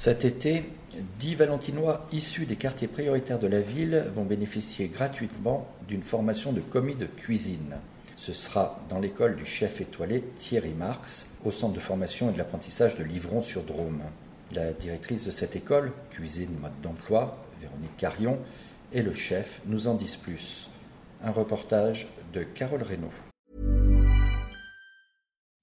Cet été, dix Valentinois issus des quartiers prioritaires de la ville vont bénéficier gratuitement d'une formation de commis de cuisine. Ce sera dans l'école du chef étoilé Thierry Marx, au centre de formation et de l'apprentissage de Livron-sur-Drôme. La directrice de cette école, cuisine mode d'emploi, Véronique Carion, et le chef nous en disent plus. Un reportage de Carole Reynaud.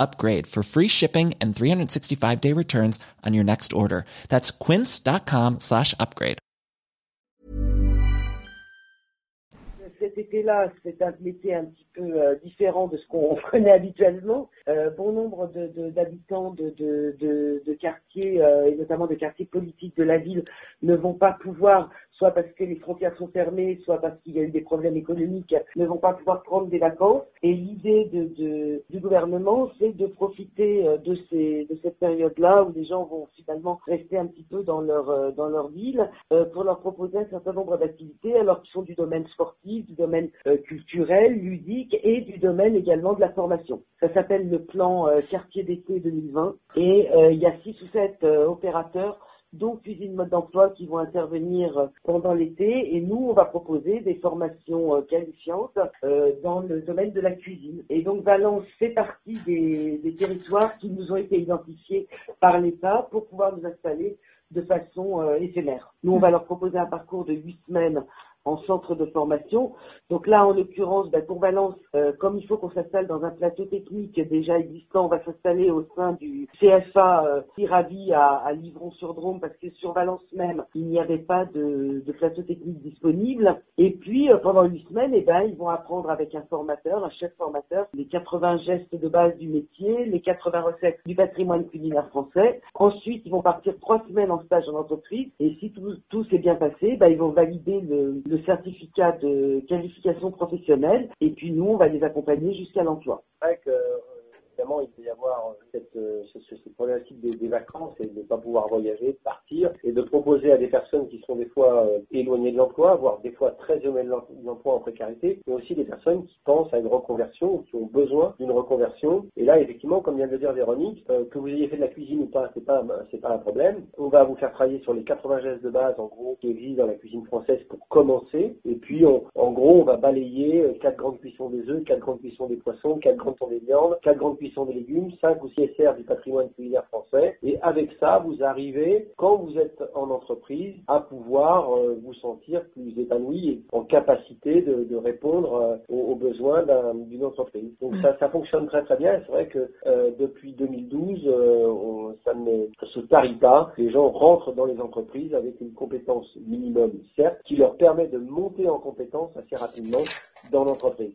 upgrade for free shipping and 365 day returns on your next order. That's quince.com slash upgrade. Cet été-là, c'est un métier un petit peu euh, différent de ce qu'on connaît habituellement. Euh, bon nombre d'habitants de, de, de, de, quartiers, euh, et notamment de quartiers politiques de la ville, ne vont pas pouvoir soit parce que les frontières sont fermées, soit parce qu'il y a eu des problèmes économiques, ne vont pas pouvoir prendre des vacances. Et l'idée de, du gouvernement, c'est de profiter euh, de, ces, de cette période-là où les gens vont finalement rester un petit peu dans leur, euh, dans leur ville euh, pour leur proposer un certain nombre d'activités, alors qu'ils sont du domaine sportif, du domaine culturel, ludique et du domaine également de la formation. Ça s'appelle le plan quartier d'été 2020 et il y a six ou sept opérateurs donc cuisine mode d'emploi qui vont intervenir pendant l'été et nous on va proposer des formations euh, qualifiantes euh, dans le domaine de la cuisine. Et donc Valence fait partie des, des territoires qui nous ont été identifiés par l'État pour pouvoir nous installer de façon euh, éphémère. Nous on va leur proposer un parcours de huit semaines en centre de formation. Donc là, en l'occurrence, ben, pour Valence, euh, comme il faut qu'on s'installe dans un plateau technique déjà existant, on va s'installer au sein du CFA euh, à, Livron-sur-Drôme parce que sur Valence même, il n'y avait pas de, plateau technique disponible. Et puis, euh, pendant huit semaines, eh ben, ils vont apprendre avec un formateur, un chef formateur, les 80 gestes de base du métier, les 80 recettes du patrimoine culinaire français. Ensuite, ils vont partir trois semaines en stage en entreprise. Et si tout, tout s'est bien passé, ben, ils vont valider le le certificat de qualification professionnelle et puis nous, on va les accompagner jusqu'à l'emploi. Évidemment, il peut y avoir cette, euh, cette problématique des, des, vacances et de ne pas pouvoir voyager, de partir, et de proposer à des personnes qui sont des fois euh, éloignées de l'emploi, voire des fois très éloignées de l'emploi en précarité, mais aussi des personnes qui pensent à une reconversion ou qui ont besoin d'une reconversion. Et là, effectivement, comme vient de le dire Véronique, euh, que vous ayez fait de la cuisine ou pas, c'est pas c'est pas un problème. On va vous faire travailler sur les 80 gestes de base, en gros, qui existent dans la cuisine française pour commencer. Et puis, en gros, on va balayer quatre grandes cuissons des œufs, quatre grandes cuissons des poissons, quatre grandes cuissons des viandes, quatre grandes cuissons des légumes, 5 ou 6 SR du patrimoine culinaire français. Et avec ça, vous arrivez, quand vous êtes en entreprise, à pouvoir euh, vous sentir plus épanoui et en capacité de, répondre euh, aux, besoins d'une entreprise. Donc ça, ça fonctionne très très bien. C'est vrai que euh, depuis 2012, on, ça ne se tarit pas. Les gens rentrent dans les entreprises avec une compétence minimum, certes, qui leur permet de monter en compétence assez rapidement dans l'entreprise.